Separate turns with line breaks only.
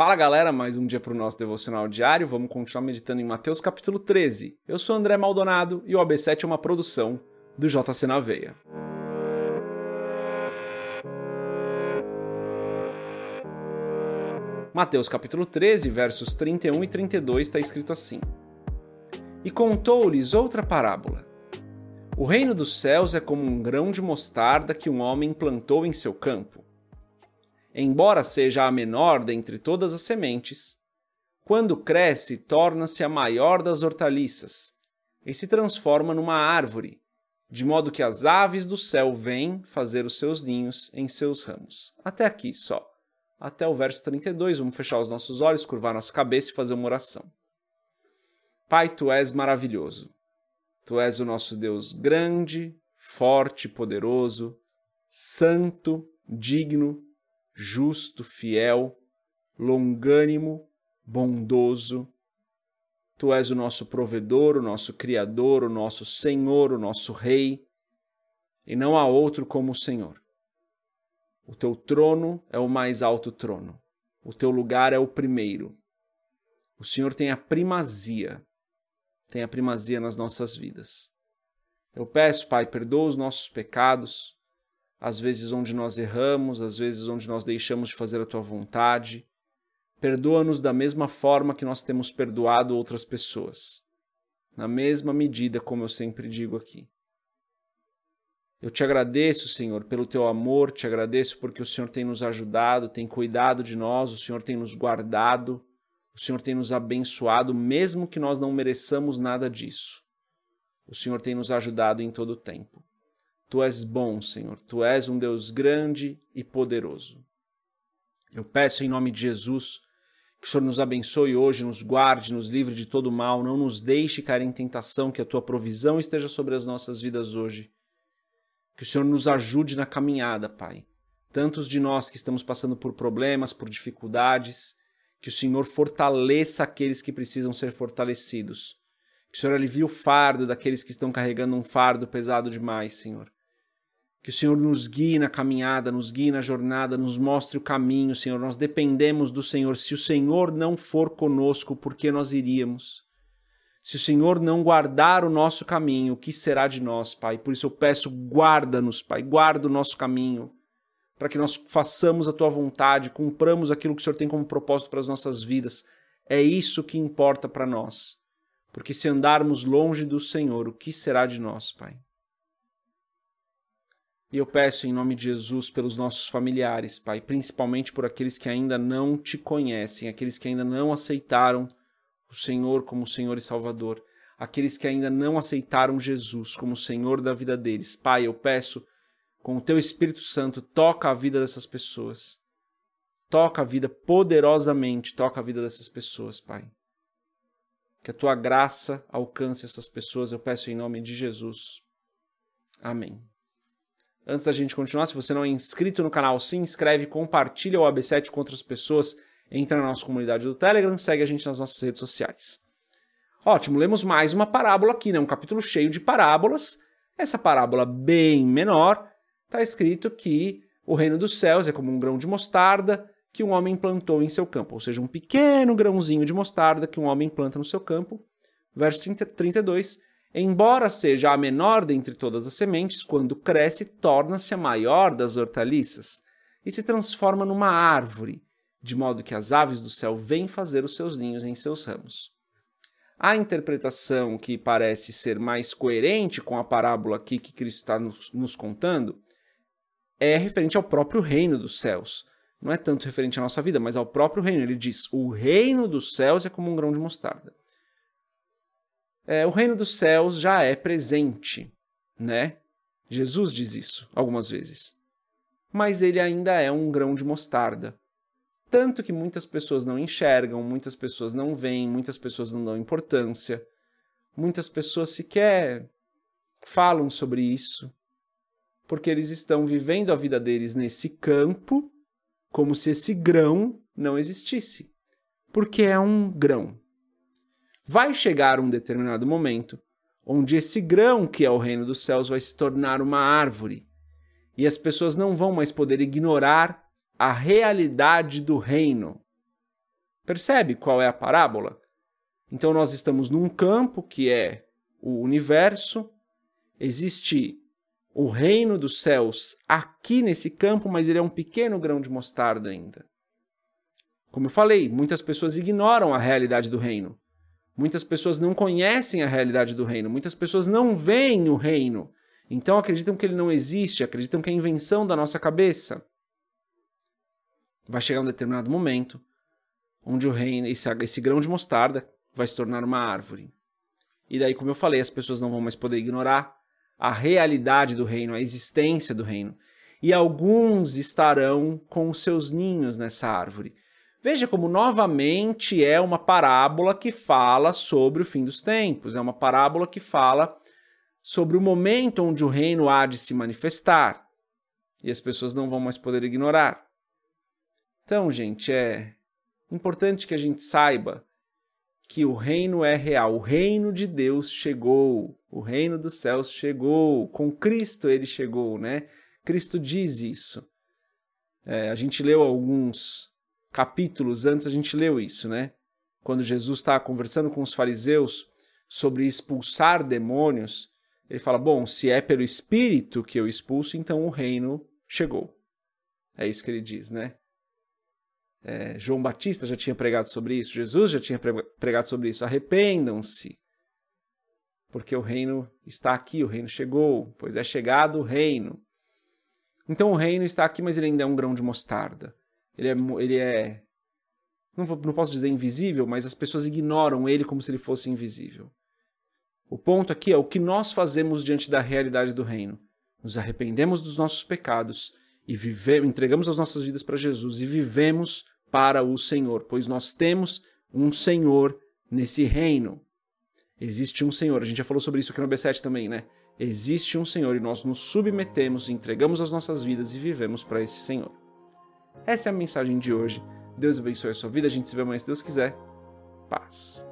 Fala galera, mais um dia para o nosso devocional diário. Vamos continuar meditando em Mateus capítulo 13. Eu sou André Maldonado e o AB7 é uma produção do JC na Veia. Mateus capítulo 13, versos 31 e 32 está escrito assim: E contou-lhes outra parábola. O reino dos céus é como um grão de mostarda que um homem plantou em seu campo embora seja a menor dentre todas as sementes, quando cresce, torna-se a maior das hortaliças e se transforma numa árvore, de modo que as aves do céu vêm fazer os seus ninhos em seus ramos. Até aqui só. Até o verso 32, vamos fechar os nossos olhos, curvar nossa cabeça e fazer uma oração. Pai, tu és maravilhoso. Tu és o nosso Deus grande, forte, poderoso, santo, digno, justo, fiel, longânimo, bondoso. Tu és o nosso provedor, o nosso criador, o nosso Senhor, o nosso Rei, e não há outro como o Senhor. O teu trono é o mais alto trono, o teu lugar é o primeiro. O Senhor tem a primazia, tem a primazia nas nossas vidas. Eu peço, Pai, perdoa os nossos pecados, às vezes onde nós erramos, às vezes onde nós deixamos de fazer a tua vontade. Perdoa-nos da mesma forma que nós temos perdoado outras pessoas, na mesma medida, como eu sempre digo aqui. Eu te agradeço, Senhor, pelo teu amor, te agradeço porque o Senhor tem nos ajudado, tem cuidado de nós, o Senhor tem nos guardado, o Senhor tem nos abençoado, mesmo que nós não mereçamos nada disso. O Senhor tem nos ajudado em todo o tempo. Tu és bom, Senhor. Tu és um Deus grande e poderoso. Eu peço em nome de Jesus que o Senhor nos abençoe hoje, nos guarde, nos livre de todo mal, não nos deixe cair em tentação, que a tua provisão esteja sobre as nossas vidas hoje. Que o Senhor nos ajude na caminhada, Pai. Tantos de nós que estamos passando por problemas, por dificuldades, que o Senhor fortaleça aqueles que precisam ser fortalecidos. Que o Senhor alivie o fardo daqueles que estão carregando um fardo pesado demais, Senhor. Que o Senhor nos guie na caminhada, nos guie na jornada, nos mostre o caminho, Senhor. Nós dependemos do Senhor. Se o Senhor não for conosco, por que nós iríamos? Se o Senhor não guardar o nosso caminho, o que será de nós, Pai? Por isso eu peço, guarda-nos, Pai, guarda o nosso caminho, para que nós façamos a tua vontade, cumpramos aquilo que o Senhor tem como propósito para as nossas vidas. É isso que importa para nós. Porque se andarmos longe do Senhor, o que será de nós, Pai? E eu peço em nome de Jesus pelos nossos familiares, Pai, principalmente por aqueles que ainda não te conhecem, aqueles que ainda não aceitaram o Senhor como Senhor e Salvador, aqueles que ainda não aceitaram Jesus como Senhor da vida deles. Pai, eu peço, com o teu Espírito Santo, toca a vida dessas pessoas. Toca a vida poderosamente, toca a vida dessas pessoas, Pai. Que a tua graça alcance essas pessoas, eu peço em nome de Jesus. Amém. Antes da gente continuar, se você não é inscrito no canal, se inscreve, compartilha o AB7 com outras pessoas, entra na nossa comunidade do Telegram, segue a gente nas nossas redes sociais. Ótimo, lemos mais uma parábola aqui, né? um capítulo cheio de parábolas. Essa parábola bem menor, está escrito que o reino dos céus é como um grão de mostarda que um homem plantou em seu campo, ou seja, um pequeno grãozinho de mostarda que um homem planta no seu campo. Verso 30, 32, Embora seja a menor dentre todas as sementes, quando cresce, torna-se a maior das hortaliças e se transforma numa árvore, de modo que as aves do céu vêm fazer os seus ninhos em seus ramos. A interpretação que parece ser mais coerente com a parábola aqui que Cristo está nos, nos contando é referente ao próprio reino dos céus. Não é tanto referente à nossa vida, mas ao próprio reino. Ele diz: o reino dos céus é como um grão de mostarda é, o reino dos céus já é presente, né? Jesus diz isso algumas vezes. Mas ele ainda é um grão de mostarda. Tanto que muitas pessoas não enxergam, muitas pessoas não veem, muitas pessoas não dão importância, muitas pessoas sequer falam sobre isso, porque eles estão vivendo a vida deles nesse campo como se esse grão não existisse. Porque é um grão vai chegar um determinado momento onde esse grão, que é o reino dos céus, vai se tornar uma árvore. E as pessoas não vão mais poder ignorar a realidade do reino. Percebe qual é a parábola? Então nós estamos num campo que é o universo, existe o reino dos céus aqui nesse campo, mas ele é um pequeno grão de mostarda ainda. Como eu falei, muitas pessoas ignoram a realidade do reino. Muitas pessoas não conhecem a realidade do reino. Muitas pessoas não veem o reino. Então acreditam que ele não existe, acreditam que é invenção da nossa cabeça. Vai chegar um determinado momento onde o reino, esse, esse grão de mostarda, vai se tornar uma árvore. E daí, como eu falei, as pessoas não vão mais poder ignorar a realidade do reino, a existência do reino. E alguns estarão com os seus ninhos nessa árvore. Veja como novamente é uma parábola que fala sobre o fim dos tempos, é uma parábola que fala sobre o momento onde o reino há de se manifestar e as pessoas não vão mais poder ignorar. Então, gente, é importante que a gente saiba que o reino é real, o reino de Deus chegou, o reino dos céus chegou, com Cristo ele chegou, né? Cristo diz isso. É, a gente leu alguns capítulos antes, a gente leu isso, né? Quando Jesus está conversando com os fariseus sobre expulsar demônios, ele fala: Bom, se é pelo Espírito que eu expulso, então o reino chegou. É isso que ele diz, né? É, João Batista já tinha pregado sobre isso, Jesus já tinha pregado sobre isso. Arrependam-se, porque o reino está aqui, o reino chegou, pois é chegado o reino. Então o reino está aqui, mas ele ainda é um grão de mostarda. Ele é, ele é não, não posso dizer invisível, mas as pessoas ignoram ele como se ele fosse invisível. O ponto aqui é o que nós fazemos diante da realidade do reino. Nos arrependemos dos nossos pecados e vivemos, entregamos as nossas vidas para Jesus e vivemos para o Senhor, pois nós temos um Senhor nesse reino. Existe um Senhor, a gente já falou sobre isso aqui no B7 também, né? Existe um Senhor e nós nos submetemos, entregamos as nossas vidas e vivemos para esse Senhor. Essa é a mensagem de hoje. Deus abençoe a sua vida, a gente se vê amanhã se Deus quiser. Paz.